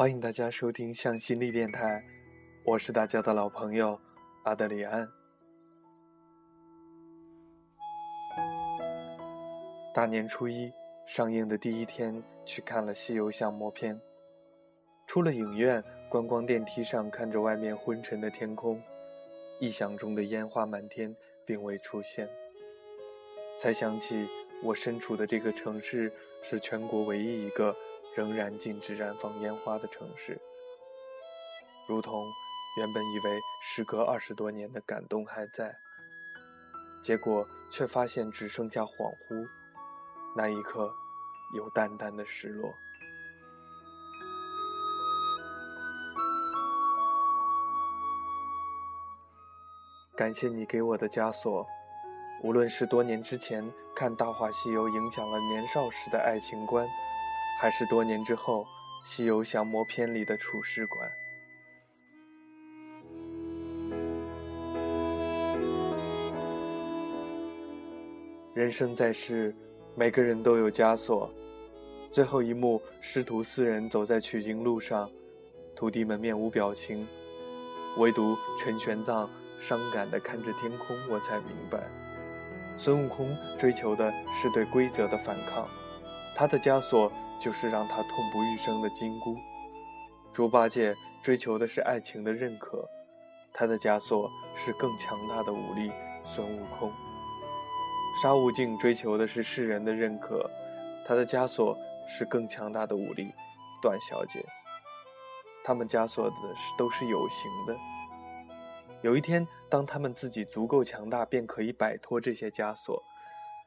欢迎大家收听向心力电台，我是大家的老朋友阿德里安。大年初一上映的第一天，去看了《西游降魔篇》。出了影院，观光电梯上看着外面昏沉的天空，臆想中的烟花满天并未出现，才想起我身处的这个城市是全国唯一一个仍然禁止燃放烟花的城市。如同原本以为时隔二十多年的感动还在，结果却发现只剩下恍惚。那一刻，有淡淡的失落。感谢你给我的枷锁，无论是多年之前看《大话西游》影响了年少时的爱情观，还是多年之后《西游降魔篇》里的处事观。人生在世，每个人都有枷锁。最后一幕，师徒四人走在取经路上，徒弟们面无表情，唯独陈玄奘。伤感地看着天空，我才明白，孙悟空追求的是对规则的反抗，他的枷锁就是让他痛不欲生的金箍；猪八戒追求的是爱情的认可，他的枷锁是更强大的武力孙悟空；沙悟净追求的是世人的认可，他的枷锁是更强大的武力段小姐。他们枷锁的是都是有形的。有一天，当他们自己足够强大，便可以摆脱这些枷锁。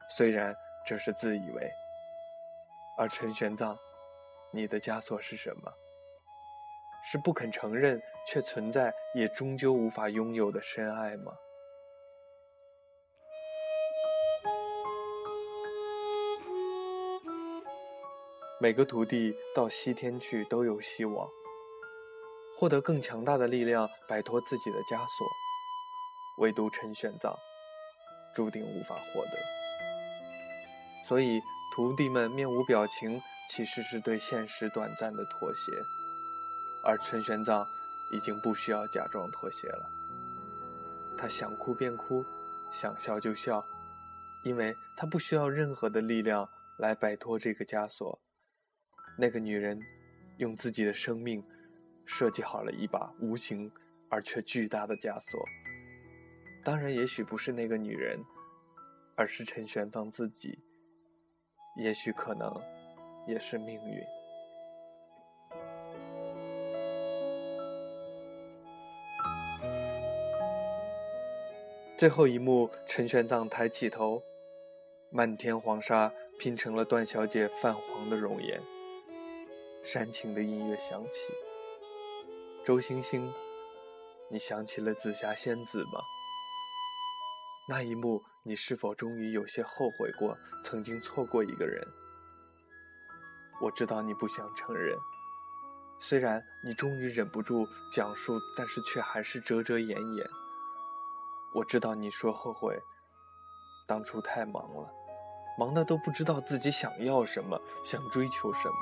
虽然这是自以为。而陈玄奘，你的枷锁是什么？是不肯承认却存在，也终究无法拥有的深爱吗？每个徒弟到西天去都有希望。获得更强大的力量，摆脱自己的枷锁，唯独陈玄奘注定无法获得。所以，徒弟们面无表情，其实是对现实短暂的妥协。而陈玄奘已经不需要假装妥协了，他想哭便哭，想笑就笑，因为他不需要任何的力量来摆脱这个枷锁。那个女人用自己的生命。设计好了一把无形而却巨大的枷锁。当然，也许不是那个女人，而是陈玄奘自己。也许可能，也是命运。最后一幕，陈玄奘抬起头，漫天黄沙拼成了段小姐泛黄的容颜。煽情的音乐响起。周星星，你想起了紫霞仙子吗？那一幕，你是否终于有些后悔过曾经错过一个人？我知道你不想承认，虽然你终于忍不住讲述，但是却还是遮遮掩掩。我知道你说后悔，当初太忙了，忙的都不知道自己想要什么，想追求什么。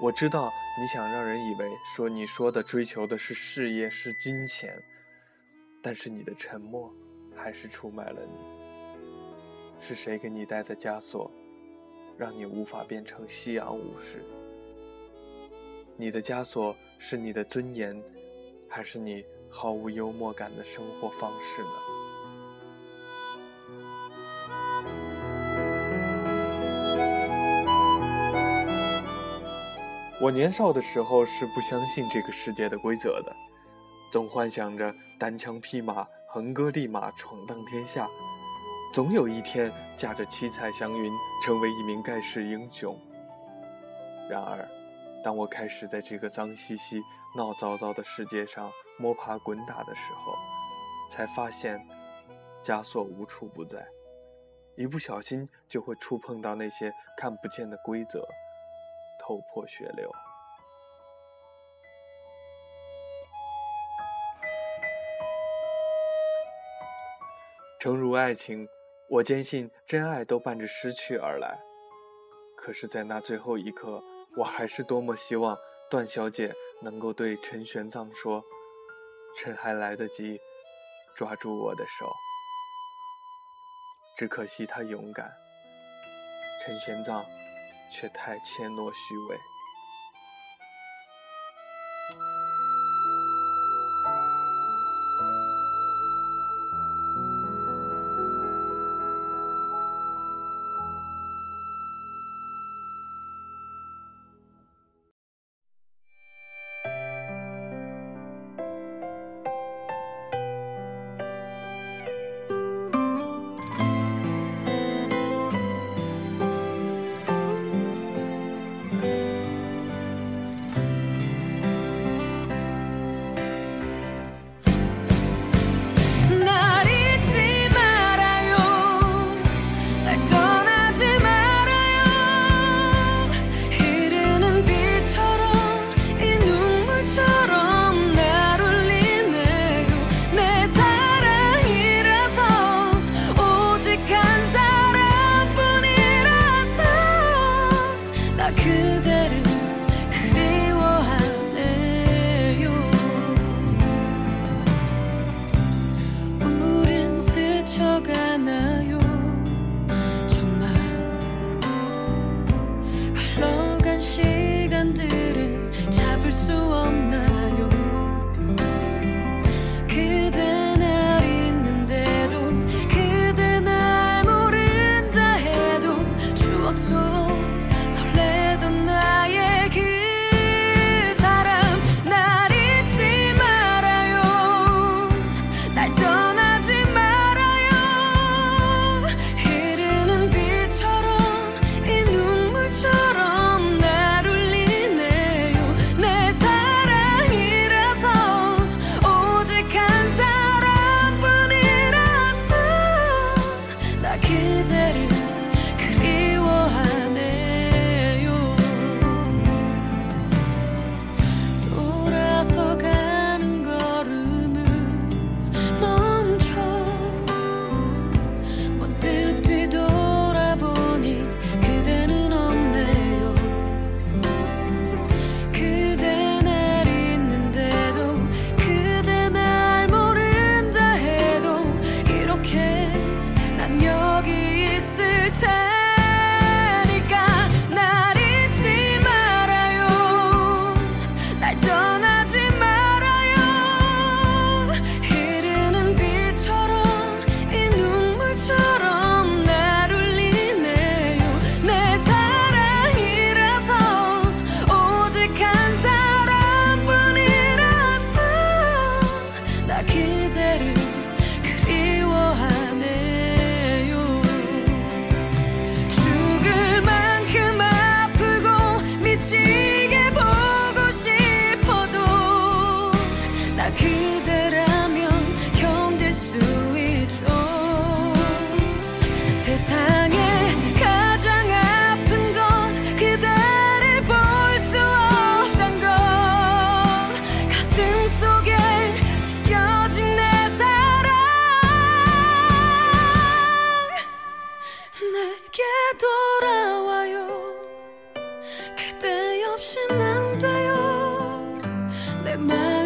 我知道你想让人以为说你说的追求的是事业是金钱，但是你的沉默还是出卖了你。是谁给你戴的枷锁，让你无法变成夕阳武士？你的枷锁是你的尊严，还是你毫无幽默感的生活方式呢？我年少的时候是不相信这个世界的规则的，总幻想着单枪匹马、横戈立马闯荡天下，总有一天驾着七彩祥云成为一名盖世英雄。然而，当我开始在这个脏兮兮、闹糟糟的世界上摸爬滚打的时候，才发现枷锁无处不在，一不小心就会触碰到那些看不见的规则。头破血流。诚如爱情，我坚信真爱都伴着失去而来。可是，在那最后一刻，我还是多么希望段小姐能够对陈玄奘说：“趁还来得及，抓住我的手。”只可惜他勇敢，陈玄奘却太怯懦虚伪。my